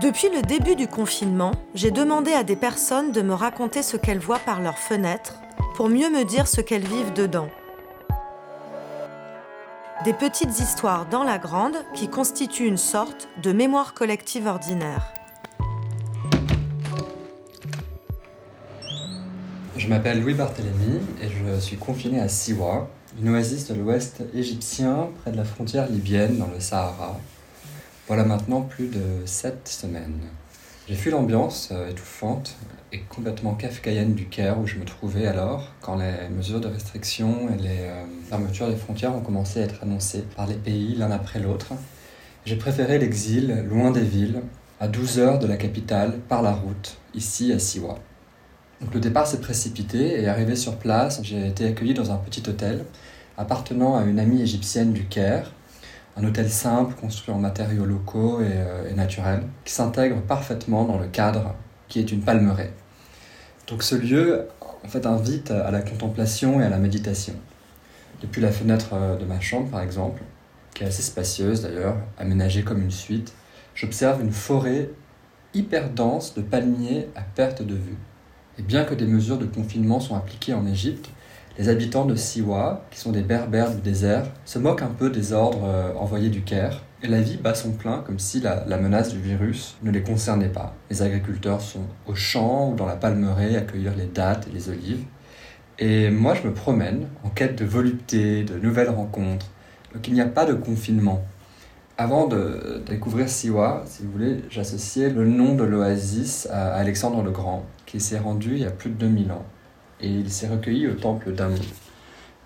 Depuis le début du confinement, j'ai demandé à des personnes de me raconter ce qu'elles voient par leurs fenêtres pour mieux me dire ce qu'elles vivent dedans. Des petites histoires dans la grande qui constituent une sorte de mémoire collective ordinaire. Je m'appelle Louis Barthélémy et je suis confiné à Siwa, une oasis de l'ouest égyptien près de la frontière libyenne dans le Sahara. Voilà maintenant plus de sept semaines. J'ai fui l'ambiance euh, étouffante et complètement kafkaïenne du Caire où je me trouvais alors quand les mesures de restriction et les euh, fermetures des frontières ont commencé à être annoncées par les pays l'un après l'autre. J'ai préféré l'exil loin des villes, à 12 heures de la capitale par la route, ici à Siwa. Donc le départ s'est précipité et arrivé sur place, j'ai été accueilli dans un petit hôtel appartenant à une amie égyptienne du Caire un hôtel simple construit en matériaux locaux euh, et, naturels, qui s'intègre parfaitement dans le cadre qui est une palmeraie. Donc ce lieu en fait invite à la contemplation et à la méditation. Depuis la fenêtre euh, de ma chambre par exemple, qui est assez spacieuse d'ailleurs, aménagée comme une suite, j'observe une forêt hyper dense de palmiers à perte de vue. Et bien que des mesures de confinement sont appliquées en Égypte, les habitants de Siwa, qui sont des berbères du désert, se moquent un peu des ordres euh, envoyés du Caire, et la vie bat son plein comme si la, menace du virus ne les concernait pas. Les agriculteurs sont au champ ou dans la palmeraie à cueillir les dattes et les olives. Et moi, je me promène en quête de volupté, de nouvelles rencontres. Donc il n'y a pas de confinement. Avant de découvrir Siwa, si vous voulez, j'associais le nom de l'oasis à Alexandre le Grand, qui s'est rendu il y a plus de 2000 ans et il s'est recueilli au temple d'Amon.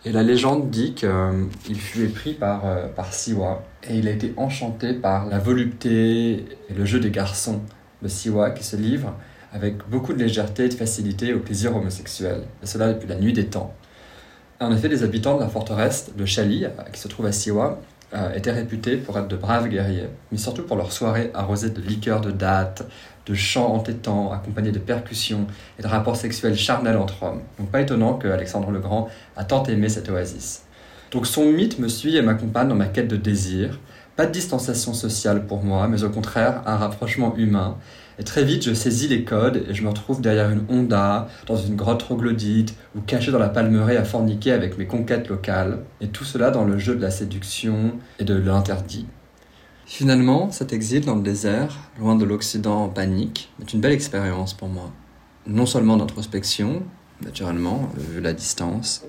Et la légende dit qu'il fut épris par, euh, par Siwa et il a été enchanté par la volupté et le jeu des garçons de Siwa qui se livrent avec beaucoup de légèreté et de facilité au plaisir homosexuel, et cela depuis la nuit des temps. En effet, les habitants de la forteresse de Chali, qui se trouve à Siwa, euh, étaient réputés pour être de braves guerriers, mais surtout pour leurs soirées arrosées de liqueurs de dattes, de chants entêtants accompagnés de percussions et de rapports sexuels charnels entre hommes. Donc pas étonnant que Alexandre le Grand a tant aimé cette oasis. Donc son mythe me suit et m'accompagne dans ma quête de désir. Pas de distanciation sociale pour moi, mais au contraire un rapprochement humain. Et très vite, je saisis les codes et je me retrouve derrière une Honda, dans une grotte troglodyte, ou caché dans la palmeraie à forniquer avec mes conquêtes locales. Et tout cela dans le jeu de la séduction et de l'interdit. Finalement, cet exil dans le désert, loin de l'Occident en panique, est une belle expérience pour moi. Non seulement d'introspection, naturellement, vu la distance,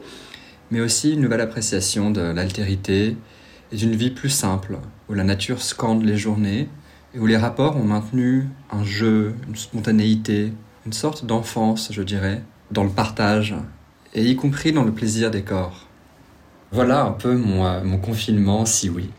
mais aussi une nouvelle appréciation de l'altérité et d'une vie plus simple, où la nature scande les journées et où les rapports ont maintenu un jeu, une spontanéité, une sorte d'enfance, je dirais, dans le partage, et y compris dans le plaisir des corps. Voilà un peu mon, mon confinement, si oui.